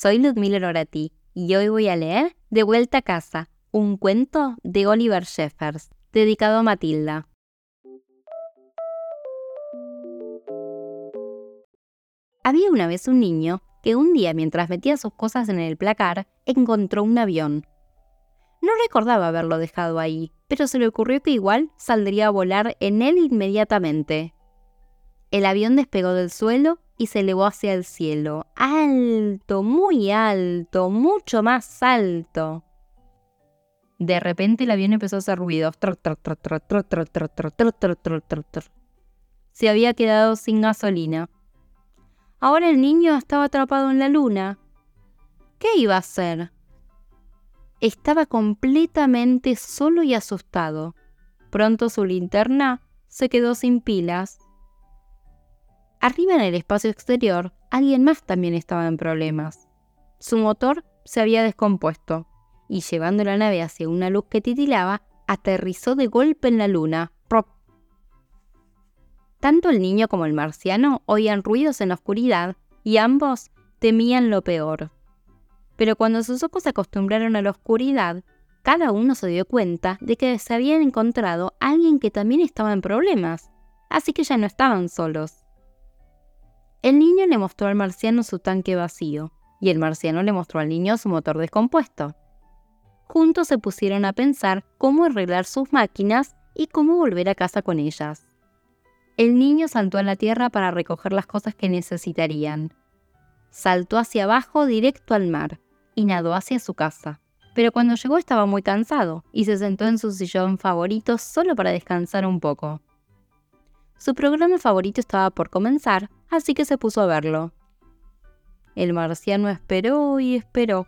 soy Ludmila Orati y hoy voy a leer De vuelta a casa, un cuento de Oliver Sheffers, dedicado a Matilda. Había una vez un niño que un día mientras metía sus cosas en el placar encontró un avión. No recordaba haberlo dejado ahí, pero se le ocurrió que igual saldría a volar en él inmediatamente. El avión despegó del suelo y se elevó hacia el cielo, alto, muy alto, mucho más alto. De repente el avión empezó a hacer ruidos. Se había quedado sin gasolina. Ahora el niño estaba atrapado en la luna. ¿Qué iba a hacer? Estaba completamente solo y asustado. Pronto su linterna se quedó sin pilas. Arriba en el espacio exterior, alguien más también estaba en problemas. Su motor se había descompuesto y llevando la nave hacia una luz que titilaba, aterrizó de golpe en la luna. ¡Prop! Tanto el niño como el marciano oían ruidos en la oscuridad y ambos temían lo peor. Pero cuando sus ojos se acostumbraron a la oscuridad, cada uno se dio cuenta de que se habían encontrado alguien que también estaba en problemas, así que ya no estaban solos. El niño le mostró al marciano su tanque vacío, y el marciano le mostró al niño su motor descompuesto. Juntos se pusieron a pensar cómo arreglar sus máquinas y cómo volver a casa con ellas. El niño saltó a la tierra para recoger las cosas que necesitarían. Saltó hacia abajo directo al mar y nadó hacia su casa. Pero cuando llegó estaba muy cansado y se sentó en su sillón favorito solo para descansar un poco. Su programa favorito estaba por comenzar, así que se puso a verlo. El marciano esperó y esperó.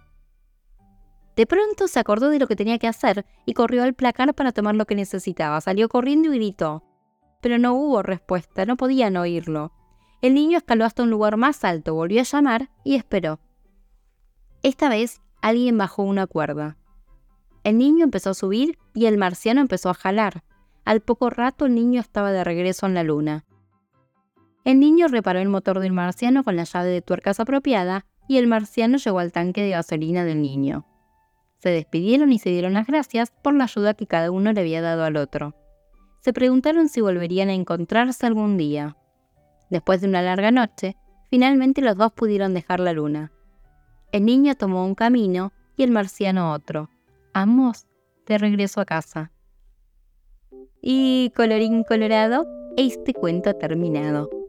De pronto se acordó de lo que tenía que hacer y corrió al placar para tomar lo que necesitaba. Salió corriendo y gritó. Pero no hubo respuesta, no podían oírlo. El niño escaló hasta un lugar más alto, volvió a llamar y esperó. Esta vez alguien bajó una cuerda. El niño empezó a subir y el marciano empezó a jalar. Al poco rato el niño estaba de regreso en la luna. El niño reparó el motor del marciano con la llave de tuercas apropiada y el marciano llegó al tanque de gasolina del niño. Se despidieron y se dieron las gracias por la ayuda que cada uno le había dado al otro. Se preguntaron si volverían a encontrarse algún día. Después de una larga noche, finalmente los dos pudieron dejar la luna. El niño tomó un camino y el marciano otro, ambos de regreso a casa. Y colorín colorado, este cuento terminado.